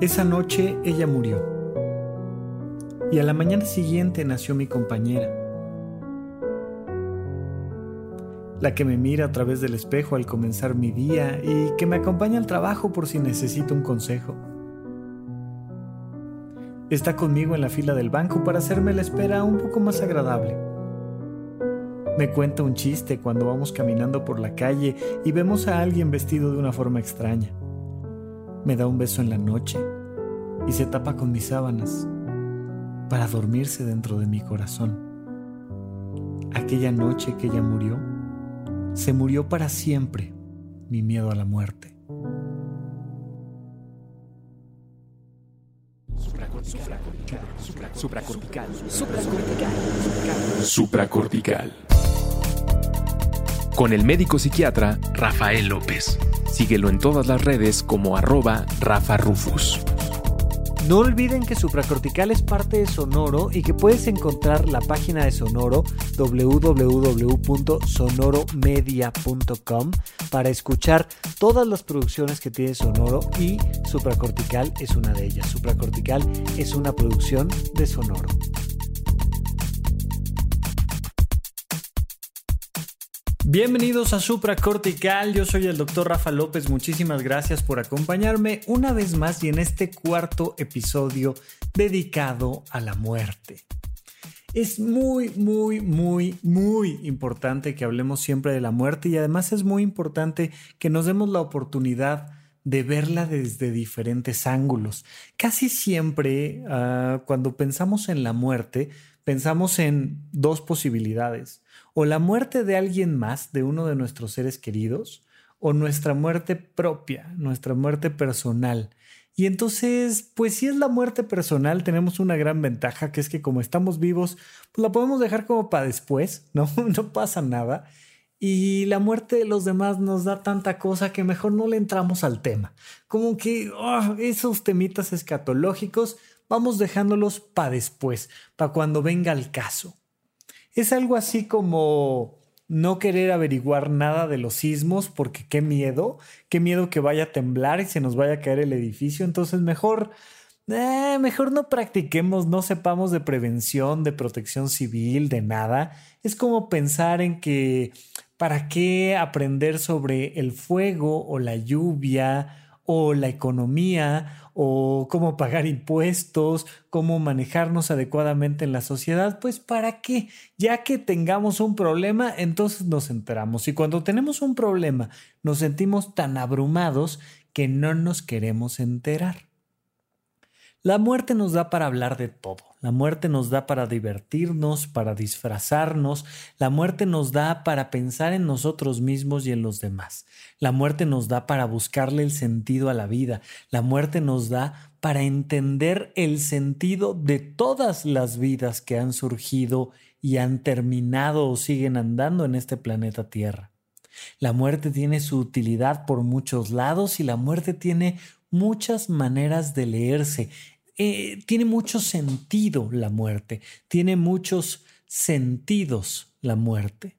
Esa noche ella murió. Y a la mañana siguiente nació mi compañera. La que me mira a través del espejo al comenzar mi día y que me acompaña al trabajo por si necesito un consejo. Está conmigo en la fila del banco para hacerme la espera un poco más agradable. Me cuenta un chiste cuando vamos caminando por la calle y vemos a alguien vestido de una forma extraña. Me da un beso en la noche y se tapa con mis sábanas para dormirse dentro de mi corazón. Aquella noche que ella murió, se murió para siempre mi miedo a la muerte. Supracortical. Supracortical. Supracortical. Con el médico psiquiatra Rafael López. Síguelo en todas las redes como arroba Rafa Rufus. No olviden que Supracortical es parte de Sonoro y que puedes encontrar la página de Sonoro www.sonoromedia.com para escuchar todas las producciones que tiene Sonoro y Supracortical es una de ellas. Supracortical es una producción de Sonoro. Bienvenidos a Supracortical, yo soy el doctor Rafa López, muchísimas gracias por acompañarme una vez más y en este cuarto episodio dedicado a la muerte. Es muy, muy, muy, muy importante que hablemos siempre de la muerte y además es muy importante que nos demos la oportunidad de verla desde diferentes ángulos. Casi siempre uh, cuando pensamos en la muerte, pensamos en dos posibilidades o la muerte de alguien más, de uno de nuestros seres queridos, o nuestra muerte propia, nuestra muerte personal. Y entonces, pues si es la muerte personal, tenemos una gran ventaja, que es que como estamos vivos, pues la podemos dejar como para después, ¿no? No pasa nada. Y la muerte de los demás nos da tanta cosa que mejor no le entramos al tema. Como que oh, esos temitas escatológicos vamos dejándolos para después, para cuando venga el caso. Es algo así como no querer averiguar nada de los sismos porque qué miedo, qué miedo que vaya a temblar y se nos vaya a caer el edificio. Entonces mejor, eh, mejor no practiquemos, no sepamos de prevención, de protección civil, de nada. Es como pensar en que ¿para qué aprender sobre el fuego o la lluvia o la economía o cómo pagar impuestos, cómo manejarnos adecuadamente en la sociedad, pues para qué, ya que tengamos un problema, entonces nos enteramos. Y cuando tenemos un problema, nos sentimos tan abrumados que no nos queremos enterar. La muerte nos da para hablar de todo. La muerte nos da para divertirnos, para disfrazarnos. La muerte nos da para pensar en nosotros mismos y en los demás. La muerte nos da para buscarle el sentido a la vida. La muerte nos da para entender el sentido de todas las vidas que han surgido y han terminado o siguen andando en este planeta Tierra. La muerte tiene su utilidad por muchos lados y la muerte tiene muchas maneras de leerse. Eh, tiene mucho sentido la muerte, tiene muchos sentidos la muerte.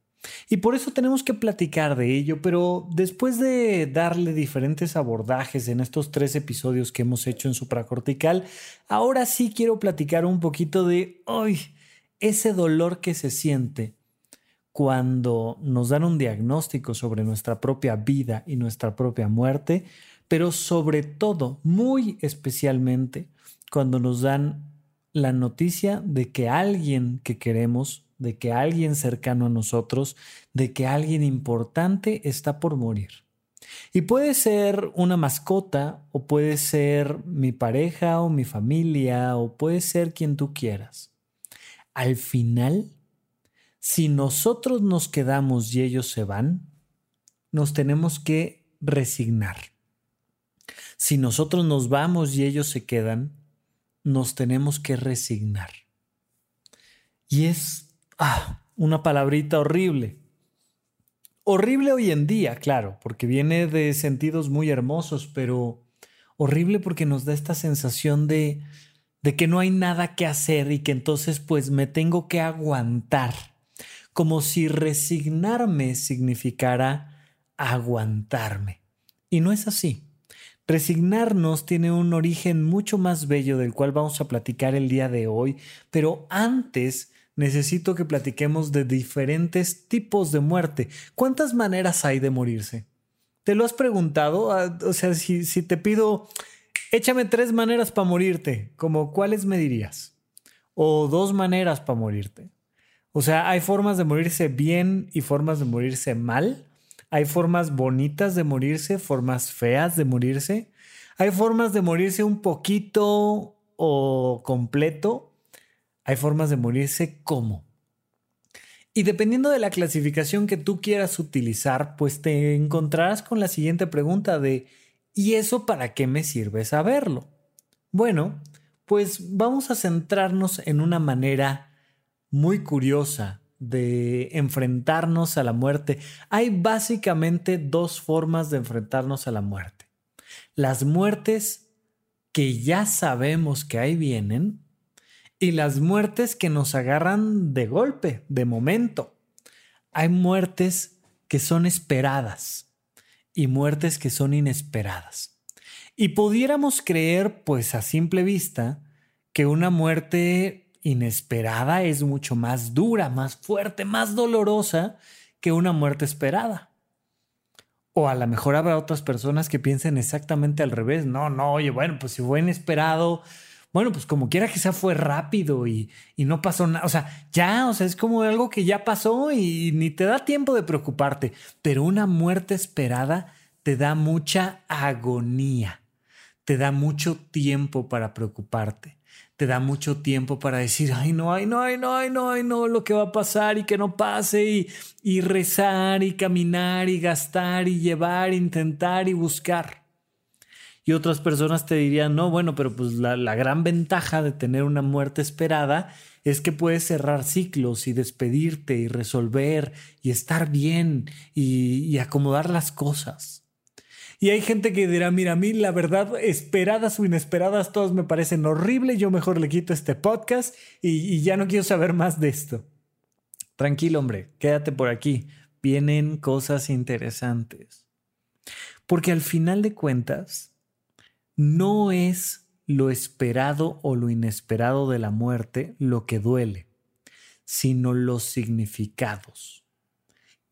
Y por eso tenemos que platicar de ello, pero después de darle diferentes abordajes en estos tres episodios que hemos hecho en supracortical, ahora sí quiero platicar un poquito de hoy ese dolor que se siente cuando nos dan un diagnóstico sobre nuestra propia vida y nuestra propia muerte, pero sobre todo, muy especialmente, cuando nos dan la noticia de que alguien que queremos, de que alguien cercano a nosotros, de que alguien importante está por morir. Y puede ser una mascota, o puede ser mi pareja o mi familia, o puede ser quien tú quieras. al final, si nosotros nos quedamos y ellos se van, nos tenemos que resignar. Si nosotros nos vamos y ellos se quedan, nos tenemos que resignar. Y es ah, una palabrita horrible. Horrible hoy en día, claro, porque viene de sentidos muy hermosos, pero horrible porque nos da esta sensación de, de que no hay nada que hacer y que entonces pues me tengo que aguantar, como si resignarme significara aguantarme. Y no es así. Resignarnos tiene un origen mucho más bello del cual vamos a platicar el día de hoy, pero antes necesito que platiquemos de diferentes tipos de muerte. ¿Cuántas maneras hay de morirse? ¿Te lo has preguntado? Ah, o sea, si, te pido, échame tres maneras para morirte, como cuáles me dirías? O dos maneras para morirte. O sea, hay formas de morirse bien y formas de morirse mal. Hay formas bonitas de morirse, formas feas de morirse. Hay formas de morirse un poquito o completo hay formas de morirse como. Y dependiendo de la clasificación que tú quieras utilizar, pues te encontrarás con la siguiente pregunta de ¿y eso para qué me sirve saberlo? Bueno, pues vamos a centrarnos en una manera muy curiosa de enfrentarnos a la muerte. Hay básicamente dos formas de enfrentarnos a la muerte. Las muertes que ya sabemos que ahí vienen y las muertes que nos agarran de golpe, de momento. Hay muertes que son esperadas y muertes que son inesperadas. Y pudiéramos creer, pues a simple vista, que una muerte inesperada es mucho más dura, más fuerte, más dolorosa que una muerte esperada. O a lo mejor habrá otras personas que piensen exactamente al revés. No, no, oye, bueno, pues si fue inesperado, bueno, pues como quiera que sea, fue rápido y, y no pasó nada. O sea, ya, o sea, es como algo que ya pasó y ni te da tiempo de preocuparte. Pero una muerte esperada te da mucha agonía, te da mucho tiempo para preocuparte te da mucho tiempo para decir, ay no, ay no, ay no, ay no, ay no, lo que va a pasar y que no pase y, y rezar y caminar y gastar y llevar, intentar y buscar. Y otras personas te dirían, no, bueno, pero pues la, gran ventaja de tener una muerte esperada es que puedes cerrar ciclos y despedirte y resolver y estar bien y, y acomodar las cosas. Y hay gente que dirá, mira, a mí la verdad, esperadas o inesperadas, todas me parecen horribles, yo mejor le quito este podcast y, y ya no quiero saber más de esto. Tranquilo, hombre, quédate por aquí. Vienen cosas interesantes. Porque al final de cuentas, no es lo esperado o lo inesperado de la muerte lo que duele, sino los significados.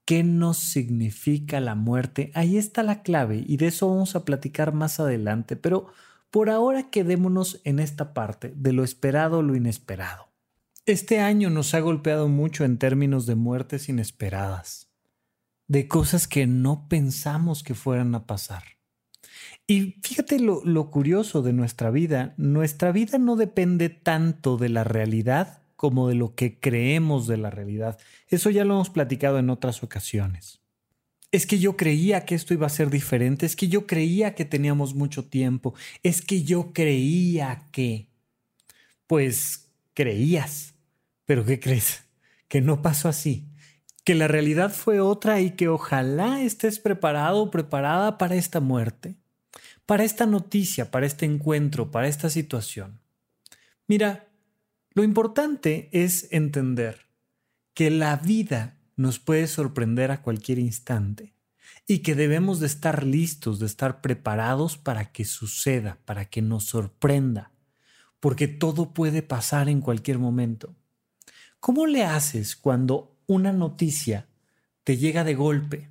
¿Qué nos significa la muerte? Ahí está la clave y de eso vamos a platicar más adelante, pero por ahora quedémonos en esta parte de lo esperado lo inesperado. Este año nos ha golpeado mucho en términos de muertes inesperadas, de cosas que no pensamos que fueran a pasar. Y fíjate lo, lo, curioso de nuestra vida, nuestra vida no depende tanto de la realidad como de lo que creemos de la realidad. Eso ya lo hemos platicado en otras ocasiones. Es que yo creía que esto iba a ser diferente, es que yo creía que teníamos mucho tiempo, es que yo creía que... Pues creías, pero ¿qué crees? Que no pasó así, que la realidad fue otra y que ojalá estés preparado o preparada para esta muerte para esta noticia, para este encuentro, para esta situación? Mira, lo importante es entender que la vida nos puede sorprender a cualquier instante y que debemos de estar listos, de estar preparados para que suceda, para que nos sorprenda, porque todo puede pasar en cualquier momento. ¿Cómo le haces cuando una noticia te llega de golpe?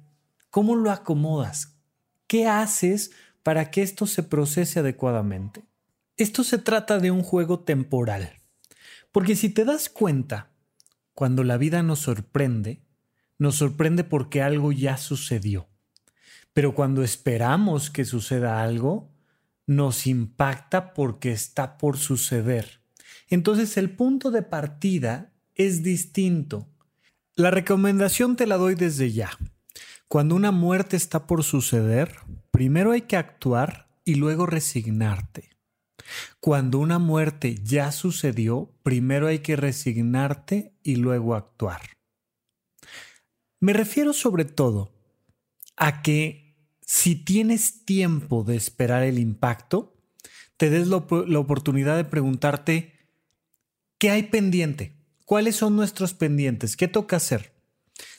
¿Cómo lo acomodas? ¿Qué haces para que esto se procese adecuadamente. Esto se trata de un juego temporal, porque si te das cuenta, cuando la vida nos sorprende, nos sorprende porque algo ya sucedió. Pero cuando esperamos que suceda algo, nos impacta porque está por suceder. Entonces el punto de partida es distinto. La recomendación te la doy desde ya. Cuando una muerte está por suceder, primero hay que actuar y luego resignarte. Cuando una muerte ya sucedió, primero hay que resignarte y luego actuar. Me refiero sobre todo a que si tienes tiempo de esperar el impacto, te des la, oportunidad de preguntarte, ¿qué hay pendiente? ¿Cuáles son nuestros pendientes? ¿Qué toca hacer?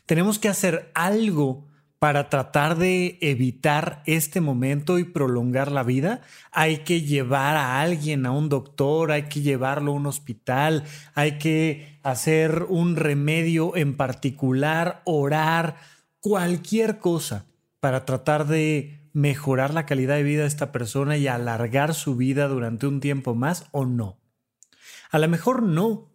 Tenemos que hacer algo para tratar de evitar este momento y prolongar la vida, hay que llevar a alguien a un doctor, hay que llevarlo a un hospital, hay que hacer un remedio en particular, orar, cualquier cosa para tratar de mejorar la calidad de vida de esta persona y alargar su vida durante un tiempo más o no. A lo mejor no,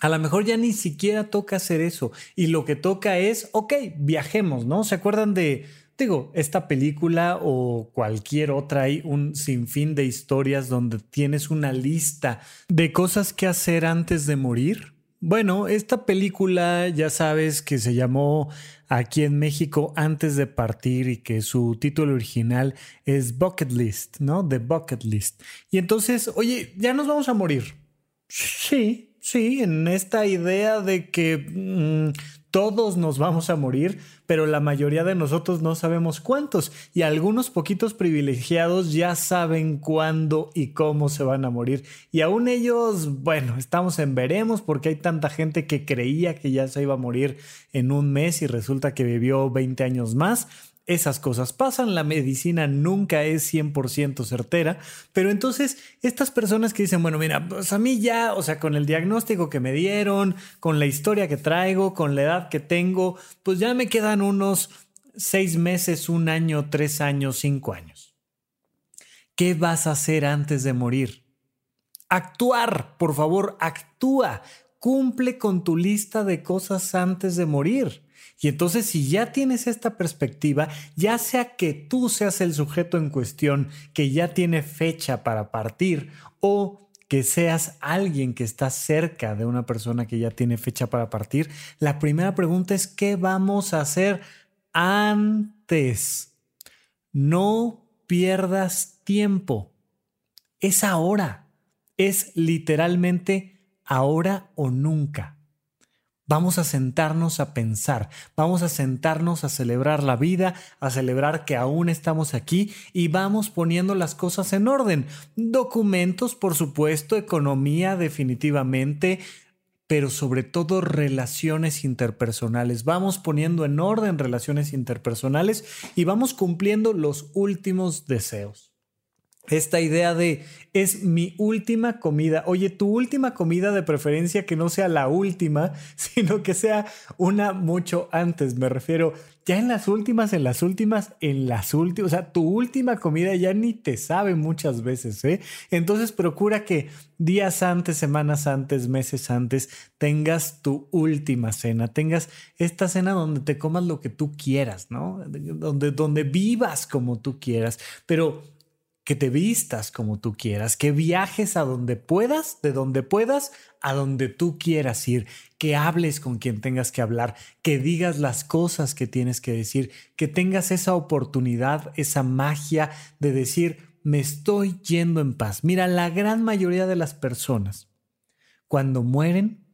a lo mejor ya ni siquiera toca hacer eso. Y lo que toca es, ok, viajemos, ¿no? ¿Se acuerdan de, digo, esta película o cualquier otra? Hay un sinfín de historias donde tienes una lista de cosas que hacer antes de morir. Bueno, esta película ya sabes que se llamó aquí en México antes de partir y que su título original es Bucket List, ¿no? The Bucket List. Y entonces, oye, ya nos vamos a morir. Sí, Sí, en esta idea de que mm, todos nos vamos a morir, pero la mayoría de nosotros no sabemos cuántos y algunos poquitos privilegiados ya saben cuándo y cómo se van a morir. Y aún ellos, bueno, estamos en veremos porque hay tanta gente que creía que ya se iba a morir en un mes y resulta que vivió 20 años más esas cosas pasan, la medicina nunca es 100% certera, pero entonces estas personas que dicen, bueno, mira, pues a mí ya, o sea, con el diagnóstico que me dieron, con la historia que traigo, con la edad que tengo, pues ya me quedan unos seis meses, un año, tres años, cinco años. ¿Qué vas a hacer antes de morir? Actuar, por favor, actúa, cumple con tu lista de cosas antes de morir. Y entonces si ya tienes esta perspectiva, ya sea que tú seas el sujeto en cuestión que ya tiene fecha para partir o que seas alguien que está cerca de una persona que ya tiene fecha para partir, la primera pregunta es ¿qué vamos a hacer antes? No pierdas tiempo. Es ahora. Es literalmente ahora o nunca. Vamos a sentarnos a pensar, vamos a sentarnos a celebrar la vida, a celebrar que aún estamos aquí y vamos poniendo las cosas en orden. Documentos, por supuesto, economía definitivamente, pero sobre todo relaciones interpersonales. Vamos poniendo en orden relaciones interpersonales y vamos cumpliendo los últimos deseos esta idea de es mi última comida. Oye, tu última comida de preferencia que no sea la última, sino que sea una mucho antes. Me refiero ya en las últimas, en las últimas, en las últimas. O sea, tu última comida ya ni te sabe muchas veces, ¿eh? Entonces procura que días antes, semanas antes, meses antes, tengas tu última cena, tengas esta cena donde te comas lo que tú quieras, ¿no? Donde, donde vivas como tú quieras, pero que te vistas como tú quieras, que viajes a donde puedas, de donde puedas, a donde tú quieras ir, que hables con quien tengas que hablar, que digas las cosas que tienes que decir, que tengas esa oportunidad, esa magia de decir, me estoy yendo en paz. Mira, la gran mayoría de las personas, cuando mueren,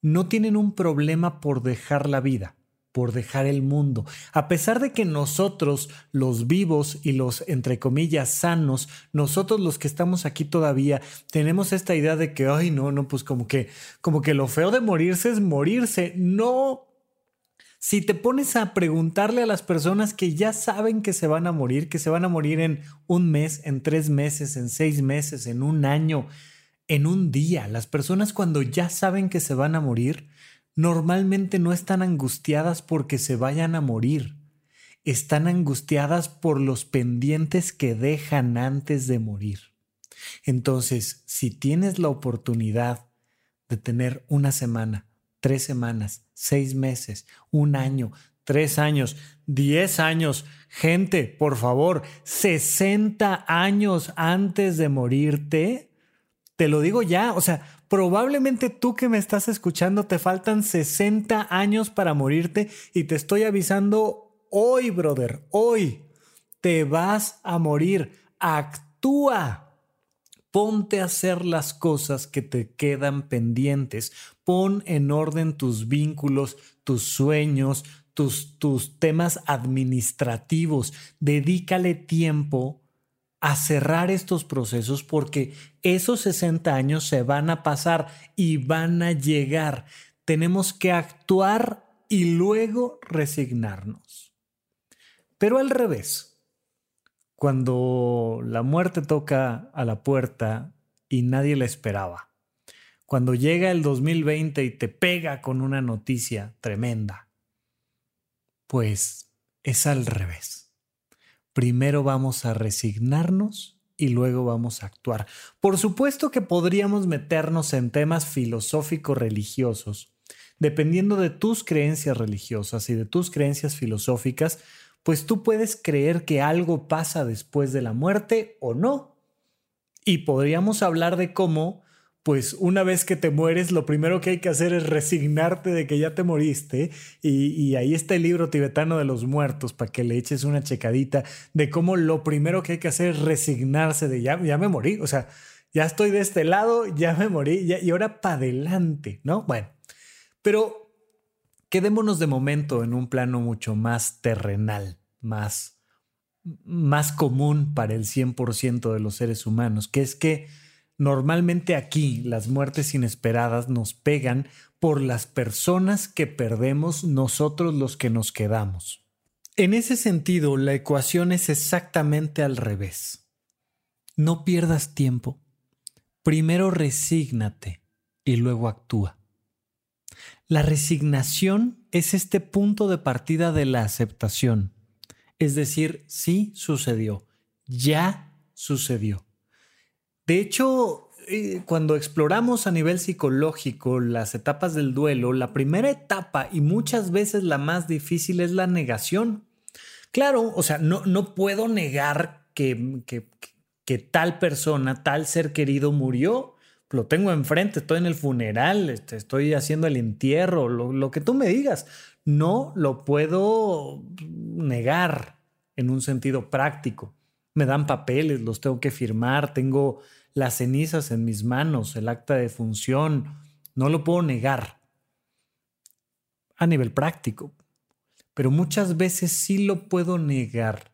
no tienen un problema por dejar la vida por dejar el mundo. A pesar de que nosotros, los vivos y los, entre comillas, sanos, nosotros los que estamos aquí todavía, tenemos esta idea de que, ay, no, no, pues como que, como que lo feo de morirse es morirse. No. Si te pones a preguntarle a las personas que ya saben que se van a morir, que se van a morir en un mes, en tres meses, en seis meses, en un año, en un día, las personas cuando ya saben que se van a morir, normalmente no están angustiadas porque se vayan a morir, están angustiadas por los pendientes que dejan antes de morir. Entonces, si tienes la oportunidad de tener una semana, tres semanas, seis meses, un año, tres años, diez años, gente, por favor, 60 años antes de morirte, te lo digo ya, o sea, Probablemente tú que me estás escuchando te faltan 60 años para morirte y te estoy avisando hoy, brother, hoy te vas a morir. Actúa. Ponte a hacer las cosas que te quedan pendientes. Pon en orden tus vínculos, tus sueños, tus, tus temas administrativos. Dedícale tiempo a cerrar estos procesos porque esos 60 años se van a pasar y van a llegar. Tenemos que actuar y luego resignarnos. Pero al revés, cuando la muerte toca a la puerta y nadie la esperaba, cuando llega el 2020 y te pega con una noticia tremenda, pues es al revés primero vamos a resignarnos y luego vamos a actuar. Por supuesto que podríamos meternos en temas filosóficos religiosos. Dependiendo de tus creencias religiosas y de tus creencias filosóficas, pues tú puedes creer que algo pasa después de la muerte o no. Y podríamos hablar de cómo pues una vez que te mueres, lo primero que hay que hacer es resignarte de que ya te moriste. Y, ahí está el libro tibetano de los muertos para que le eches una checadita de cómo lo primero que hay que hacer es resignarse de ya, ya me morí. O sea, ya estoy de este lado, ya me morí y ahora para adelante, ¿no? Bueno, pero quedémonos de momento en un plano mucho más terrenal, más, más común para el 100% de los seres humanos, que es que Normalmente aquí las muertes inesperadas nos pegan por las personas que perdemos nosotros los que nos quedamos. En ese sentido, la ecuación es exactamente al revés. No pierdas tiempo. Primero resígnate y luego actúa. La resignación es este punto de partida de la aceptación. Es decir, sí sucedió, ya sucedió. De hecho, eh, cuando exploramos a nivel psicológico las etapas del duelo, la primera etapa y muchas veces la más difícil es la negación. Claro, o sea, no, no puedo negar que, que, tal persona, tal ser querido murió. Lo tengo enfrente, estoy en el funeral, este, estoy haciendo el entierro, lo, lo que tú me digas. No lo puedo negar en un sentido práctico. Me dan papeles, los tengo que firmar, tengo las cenizas en mis manos, el acta de función, no lo puedo negar a nivel práctico, pero muchas veces sí lo puedo negar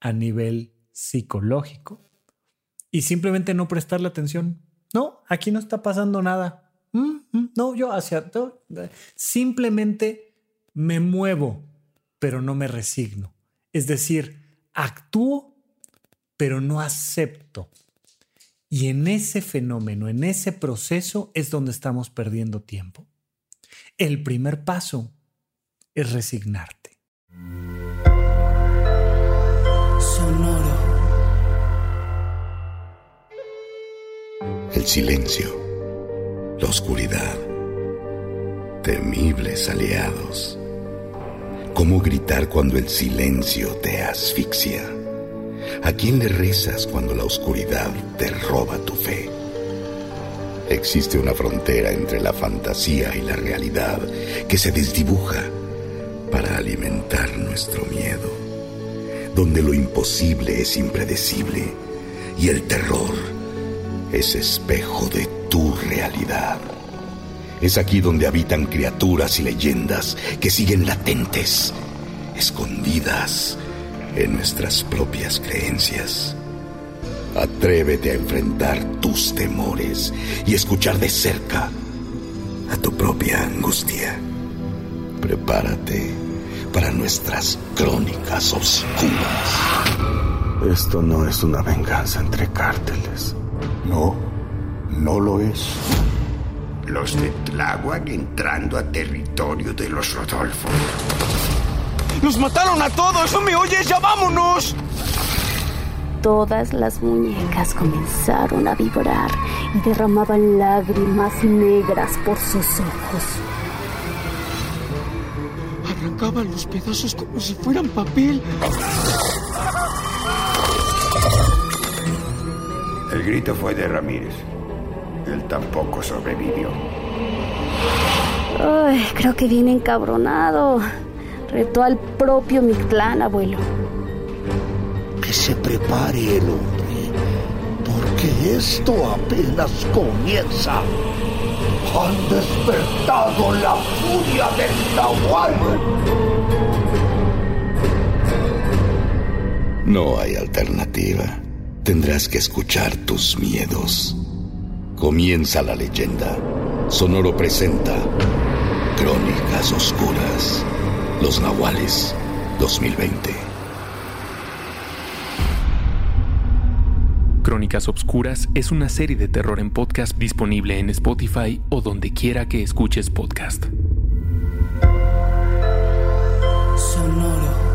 a nivel psicológico y simplemente no prestarle atención. No, aquí no está pasando nada. Mm, mm, no, yo hacia... Simplemente me muevo, pero no me resigno. Es decir, actúo, pero no acepto. Y en ese fenómeno, en ese proceso es donde estamos perdiendo tiempo. El primer paso es resignarte. Sonoro. El silencio, la oscuridad, temibles aliados. ¿Cómo gritar cuando el silencio te asfixia? ¿A quién le rezas cuando la oscuridad te roba tu fe? Existe una frontera entre la fantasía y la realidad que se desdibuja para alimentar nuestro miedo, donde lo imposible es impredecible y el terror es espejo de tu realidad. Es aquí donde habitan criaturas y leyendas que siguen latentes, escondidas en nuestras propias creencias. Atrévete a enfrentar tus temores y escuchar de cerca a tu propia angustia. Prepárate para nuestras crónicas oscuras. Esto no es una venganza entre cárteles. No, no lo es. Los de Tláhuac entrando a territorio de los Rodolfo. ¡Nos mataron a todos! ¿No me oyes? ¡Ya vámonos! Todas las muñecas comenzaron a vibrar y derramaban lágrimas negras por sus ojos. Arrancaban los pedazos como si fueran papel. El grito fue de Ramírez. Él tampoco sobrevivió. Ay, creo que viene encabronado. Retó al propio Mictlán, abuelo. Que se prepare el hombre, porque esto apenas comienza. Han despertado la furia del Nahual. No hay alternativa. Tendrás que escuchar tus miedos. Comienza la leyenda. Sonoro presenta Crónicas Oscuras. Los Nahuales 2020. Crónicas Obscuras es una serie de terror en podcast disponible en Spotify o donde quiera que escuches podcast. Sonoro.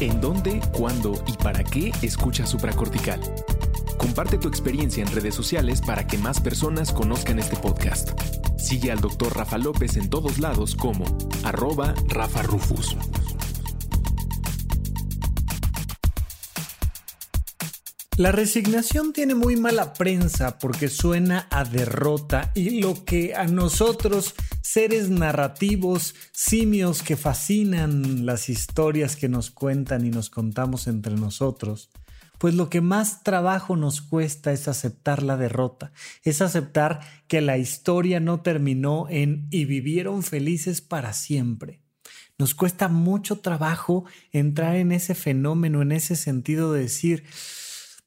¿En dónde, cuándo y para qué escuchas supracortical? Comparte tu experiencia en redes sociales para que más personas conozcan este podcast. Sigue al Dr. Rafa López en todos lados como arroba Rafa Rufus. La resignación tiene muy mala prensa porque suena a derrota y lo que a nosotros, seres narrativos, simios que fascinan las historias que nos cuentan y nos contamos entre nosotros, pues lo que más trabajo nos cuesta es aceptar la derrota, es aceptar que la historia no terminó en y vivieron felices para siempre. Nos cuesta mucho trabajo entrar en ese fenómeno, en ese sentido de decir,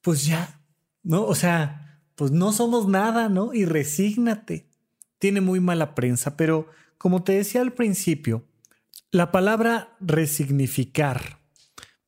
pues ya, ¿no? O sea, pues no somos nada, ¿no? Y resígnate. Tiene muy mala prensa, pero como te decía al principio, la palabra resignificar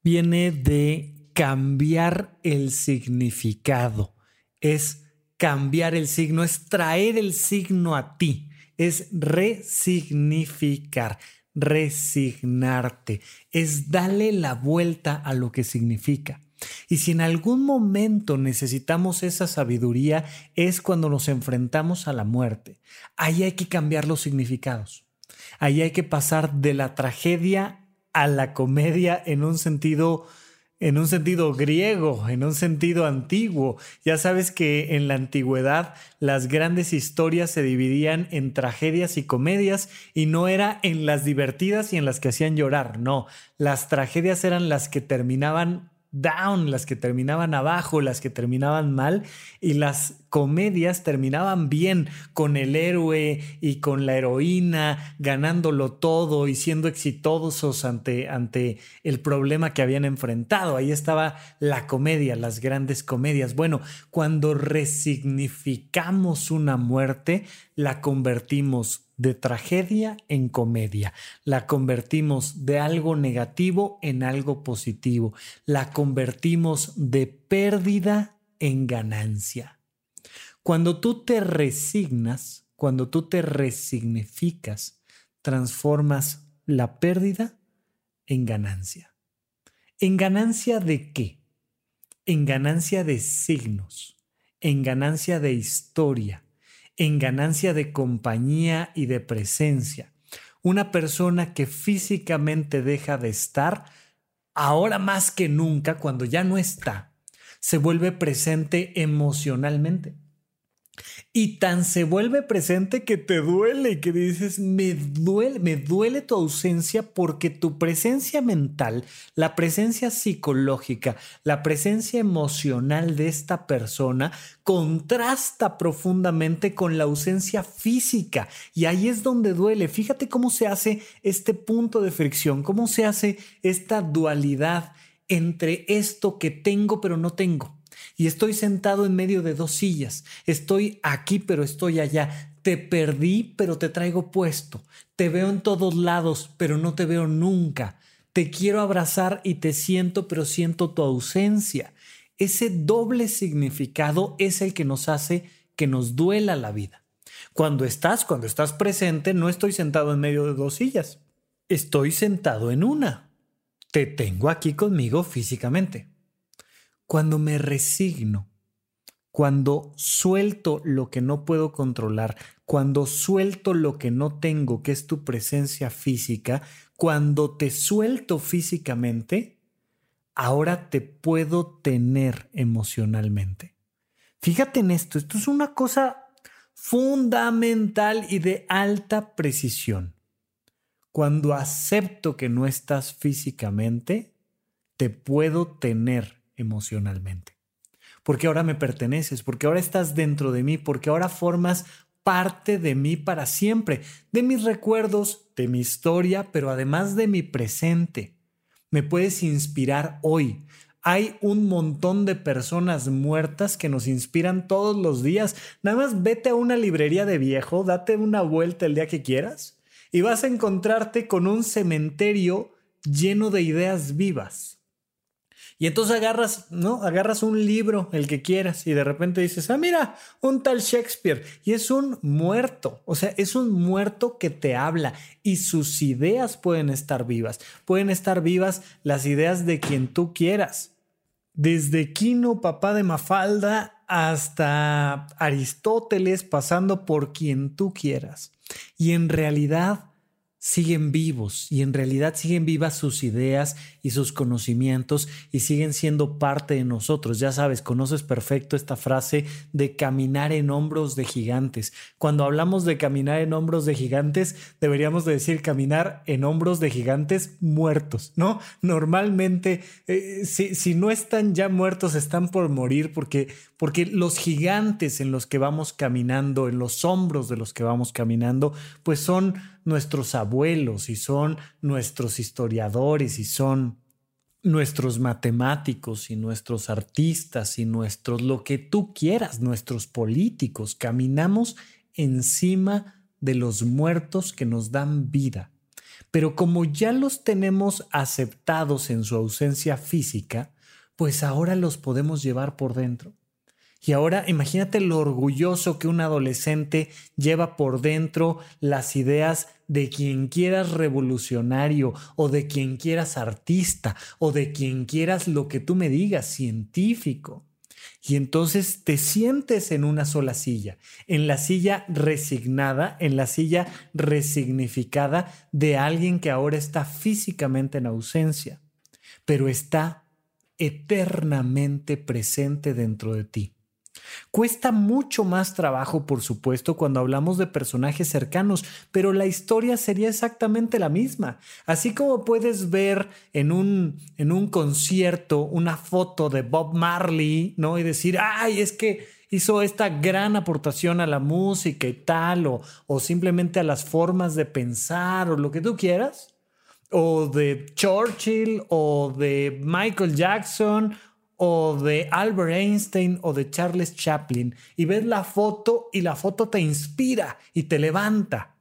viene de cambiar el significado. Es cambiar el signo, es traer el signo a ti, es resignificar, resignarte, es darle la vuelta a lo que significa. Y si en algún momento necesitamos esa sabiduría es cuando nos enfrentamos a la muerte. Ahí hay que cambiar los significados. Ahí hay que pasar de la tragedia a la comedia en un sentido en un sentido griego, en un sentido antiguo. Ya sabes que en la antigüedad las grandes historias se dividían en tragedias y comedias y no era en las divertidas y en las que hacían llorar, no, las tragedias eran las que terminaban down, las que terminaban abajo, las que terminaban mal, y las comedias terminaban bien con el héroe y con la heroína ganándolo todo y siendo exitosos ante, ante el problema que habían enfrentado. Ahí estaba la comedia, las grandes comedias. Bueno, cuando resignificamos una muerte, la convertimos de tragedia en comedia. La convertimos de algo negativo en algo positivo. La convertimos de pérdida en ganancia. Cuando tú te resignas, cuando tú te resignificas, transformas la pérdida en ganancia. ¿En ganancia de qué? En ganancia de signos, en ganancia de historia, en ganancia de compañía y de presencia. Una persona que físicamente deja de estar, ahora más que nunca, cuando ya no está, se vuelve presente emocionalmente. Y tan se vuelve presente que te duele, que dices, me duele, me duele tu ausencia porque tu presencia mental, la presencia psicológica, la presencia emocional de esta persona contrasta profundamente con la ausencia física. Y ahí es donde duele. Fíjate cómo se hace este punto de fricción, cómo se hace esta dualidad entre esto que tengo pero no tengo y estoy sentado en medio de dos sillas. Estoy aquí, pero estoy allá. Te perdí, pero te traigo puesto. Te veo en todos lados, pero no te veo nunca. Te quiero abrazar y te siento, pero siento tu ausencia. Ese doble significado es el que nos hace que nos duela la vida. Cuando estás, cuando estás presente, no estoy sentado en medio de dos sillas. Estoy sentado en una. Te tengo aquí conmigo físicamente cuando me resigno, cuando suelto lo que no puedo controlar, cuando suelto lo que no tengo, que es tu presencia física, cuando te suelto físicamente, ahora te puedo tener emocionalmente. Fíjate en esto, esto es una cosa fundamental y de alta precisión. Cuando acepto que no estás físicamente, te puedo tener emocionalmente. Porque ahora me perteneces, porque ahora estás dentro de mí, porque ahora formas parte de mí para siempre, de mis recuerdos, de mi historia, pero además de mi presente. Me puedes inspirar hoy. Hay un montón de personas muertas que nos inspiran todos los días. Nada más vete a una librería de viejo, date una vuelta el día que quieras y vas a encontrarte con un cementerio lleno de ideas vivas. Y entonces agarras, ¿no? Agarras un libro, el que quieras, y de repente dices, ah, mira, un tal Shakespeare. Y es un muerto, o sea, es un muerto que te habla y sus ideas pueden estar vivas. Pueden estar vivas las ideas de quien tú quieras. Desde Quino, papá de Mafalda, hasta Aristóteles, pasando por quien tú quieras. Y en realidad siguen vivos y en realidad siguen vivas sus ideas y sus conocimientos y siguen siendo parte de nosotros. Ya sabes, conoces perfecto esta frase de caminar en hombros de gigantes. Cuando hablamos de caminar en hombros de gigantes, deberíamos de decir caminar en hombros de gigantes muertos, ¿no? Normalmente, eh, si, si, no están ya muertos, están por morir porque, porque los gigantes en los que vamos caminando, en los hombros de los que vamos caminando, pues son nuestros abuelos y son nuestros historiadores y son nuestros matemáticos y nuestros artistas y nuestros lo que tú quieras, nuestros políticos. Caminamos encima de los muertos que nos dan vida. Pero como ya los tenemos aceptados en su ausencia física, pues ahora los podemos llevar por dentro. Y ahora imagínate lo orgulloso que un adolescente lleva por dentro las ideas de quien quieras revolucionario o de quien quieras artista o de quien quieras lo que tú me digas, científico. Y entonces te sientes en una sola silla, en la silla resignada, en la silla resignificada de alguien que ahora está físicamente en ausencia, pero está eternamente presente dentro de ti. Cuesta mucho más trabajo, por supuesto, cuando hablamos de personajes cercanos, pero la historia sería exactamente la misma. Así como puedes ver en un, en un concierto una foto de Bob Marley, ¿no? Y decir, ay, es que hizo esta gran aportación a la música y tal, o, o simplemente a las formas de pensar, o lo que tú quieras o de Churchill o de Michael Jackson o de Albert Einstein o de Charles Chaplin y ves la foto y la foto te inspira y te levanta.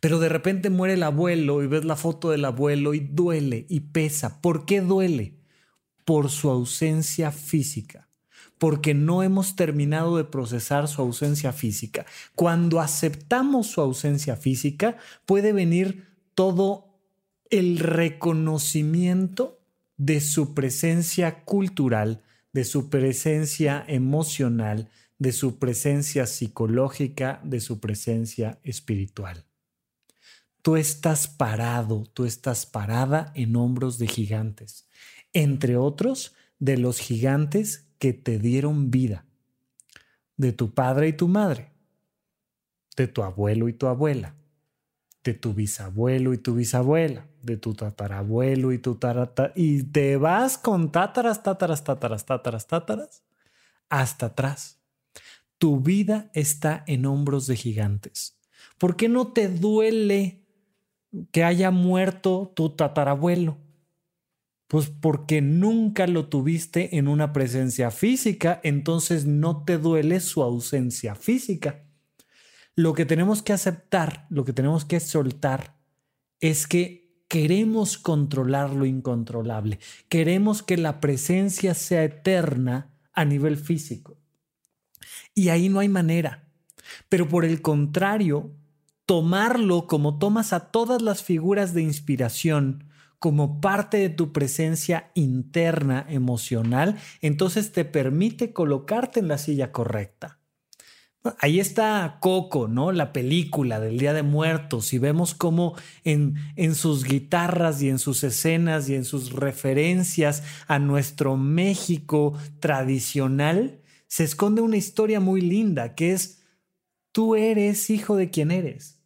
Pero de repente muere el abuelo y ves la foto del abuelo y duele y pesa. ¿Por qué duele? Por su ausencia física. Porque no hemos terminado de procesar su ausencia física. Cuando aceptamos su ausencia física, puede venir todo el reconocimiento de su presencia cultural, de su presencia emocional, de su presencia psicológica, de su presencia espiritual. Tú estás parado, tú estás parada en hombros de gigantes, entre otros de los gigantes que te dieron vida, de tu padre y tu madre, de tu abuelo y tu abuela, de tu bisabuelo y tu bisabuela, de tu tatarabuelo y tu tarata y te vas con tátaras, tátaras, tátaras, tátaras, tátaras hasta atrás. Tu vida está en hombros de gigantes. ¿Por qué no te duele que haya muerto tu tatarabuelo? Pues porque nunca lo tuviste en una presencia física, entonces no te duele su ausencia física. Lo que tenemos que aceptar, lo que tenemos que soltar, es que queremos controlar lo incontrolable. Queremos que la presencia sea eterna a nivel físico. Y ahí no hay manera. Pero por el contrario, tomarlo como tomas a todas las figuras de inspiración como parte de tu presencia interna emocional, entonces te permite colocarte en la silla correcta. Ahí está Coco, ¿no? La película del Día de Muertos y vemos cómo en, en sus guitarras y en sus escenas y en sus referencias a nuestro México tradicional se esconde una historia muy linda que es tú eres hijo de quien eres.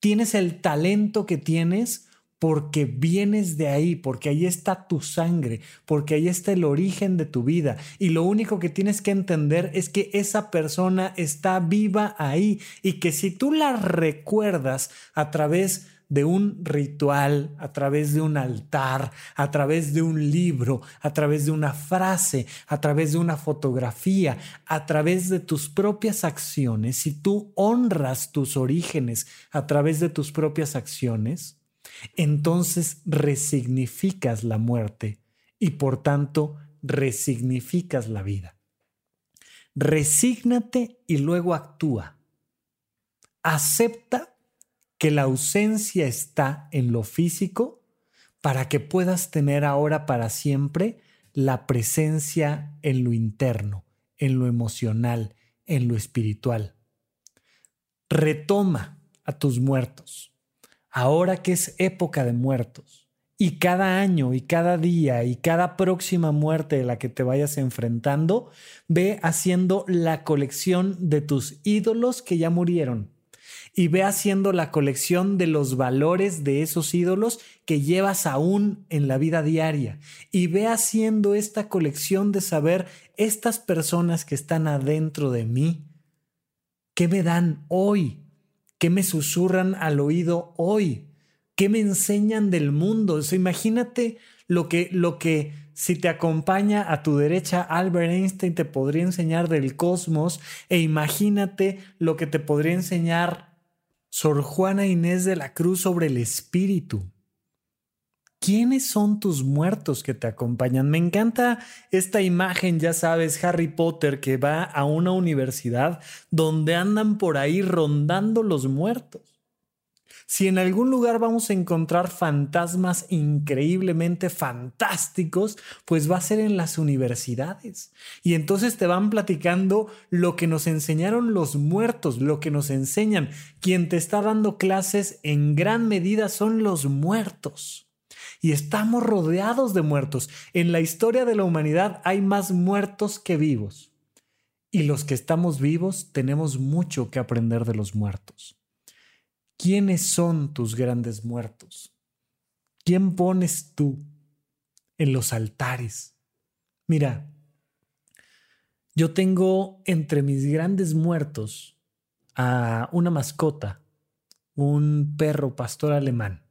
Tienes el talento que tienes porque vienes de ahí, porque ahí está tu sangre, porque ahí está el origen de tu vida. Y lo único que tienes que entender es que esa persona está viva ahí y que si tú la recuerdas a través de un ritual, a través de un altar, a través de un libro, a través de una frase, a través de una fotografía, a través de tus propias acciones, si tú honras tus orígenes a través de tus propias acciones, entonces resignificas la muerte y por tanto resignificas la vida. Resígnate y luego actúa. Acepta que la ausencia está en lo físico para que puedas tener ahora para siempre la presencia en lo interno, en lo emocional, en lo espiritual. Retoma a tus muertos ahora que es época de muertos, y cada año y cada día y cada próxima muerte de la que te vayas enfrentando, ve haciendo la colección de tus ídolos que ya murieron. Y ve haciendo la colección de los valores de esos ídolos que llevas aún en la vida diaria. Y ve haciendo esta colección de saber estas personas que están adentro de mí, ¿qué me dan hoy? ¿Qué me susurran al oído hoy? ¿Qué me enseñan del mundo? imagínate lo que, lo que si te acompaña a tu derecha Albert Einstein te podría enseñar del cosmos e imagínate lo que te podría enseñar Sor Juana Inés de la Cruz sobre el espíritu. ¿Quiénes son tus muertos que te acompañan? Me encanta esta imagen, ya sabes, Harry Potter que va a una universidad donde andan por ahí rondando los muertos. Si en algún lugar vamos a encontrar fantasmas increíblemente fantásticos, pues va a ser en las universidades. Y entonces te van platicando lo que nos enseñaron los muertos, lo que nos enseñan. Quien te está dando clases en gran medida son los muertos y estamos rodeados de muertos. En la historia de la humanidad hay más muertos que vivos. Y los que estamos vivos tenemos mucho que aprender de los muertos. ¿Quiénes son tus grandes muertos? ¿Quién pones tú en los altares? Mira, yo tengo entre mis grandes muertos a una mascota, un perro pastor alemán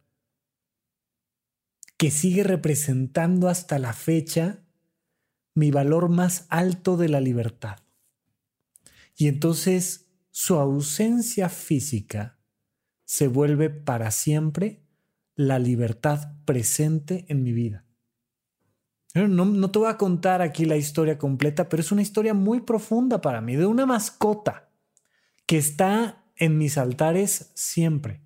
que sigue representando hasta la fecha mi valor más alto de la libertad. Y entonces su ausencia física se vuelve para siempre la libertad presente en mi vida. No, no, te voy a contar aquí la historia completa, pero es una historia muy profunda para mí, de una mascota que está en mis altares siempre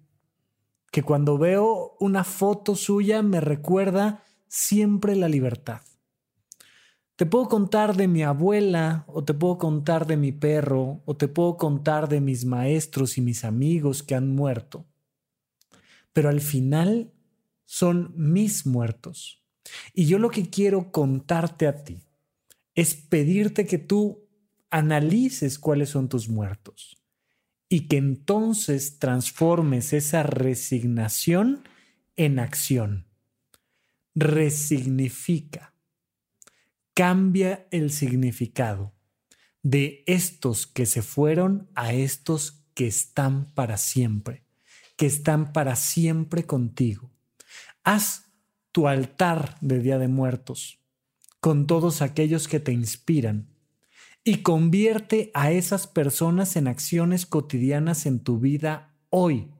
que cuando veo una foto suya me recuerda siempre la libertad. Te puedo contar de mi abuela, o te puedo contar de mi perro, o te puedo contar de mis maestros y mis amigos que han muerto. Pero al final son mis muertos. Y yo lo que quiero contarte a ti es pedirte que tú analices cuáles son tus muertos y que entonces transformes esa resignación en acción. Resignifica. Cambia el significado de estos que se fueron a estos que están para siempre, que están para siempre contigo. Haz tu altar de Día de Muertos con todos aquellos que te inspiran y convierte a esas personas en acciones cotidianas en tu vida hoy.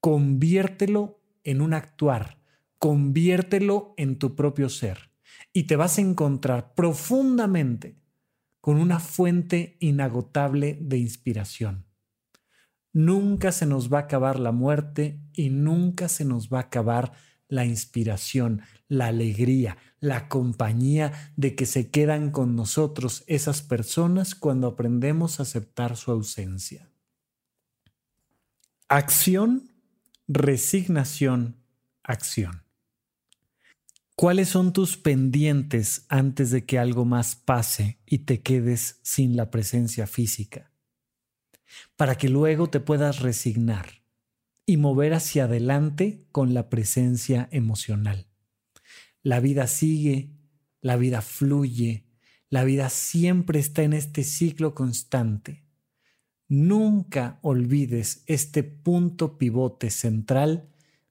Conviértelo en un actuar, conviértelo en tu propio ser y te vas a encontrar profundamente con una fuente inagotable de inspiración. Nunca se nos va a acabar la muerte y nunca se nos va a acabar la inspiración, la alegría, la compañía de que se quedan con nosotros esas personas cuando aprendemos a aceptar su ausencia. Acción, resignación, acción. ¿Cuáles son tus pendientes antes de que algo más pase y te quedes sin la presencia física? Para que luego te puedas resignar y mover hacia adelante con la presencia emocional. La vida sigue, la vida fluye, la vida siempre está en este ciclo constante. Nunca olvides este punto pivote central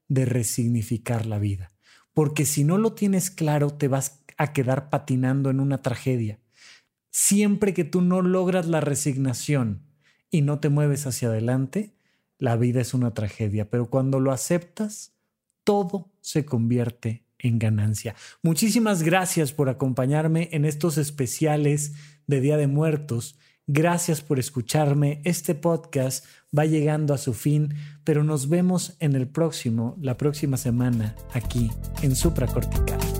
de resignificar la vida, porque si no lo tienes claro te vas a quedar patinando en una tragedia. Siempre que tú no logras la resignación y no te mueves hacia adelante, la vida es una tragedia, pero cuando lo aceptas, todo se convierte en ganancia. Muchísimas gracias por acompañarme en estos especiales de Día de Muertos. Gracias por escucharme. Este podcast va llegando a su fin, pero nos vemos en el próximo, la próxima semana, aquí en Supracortical.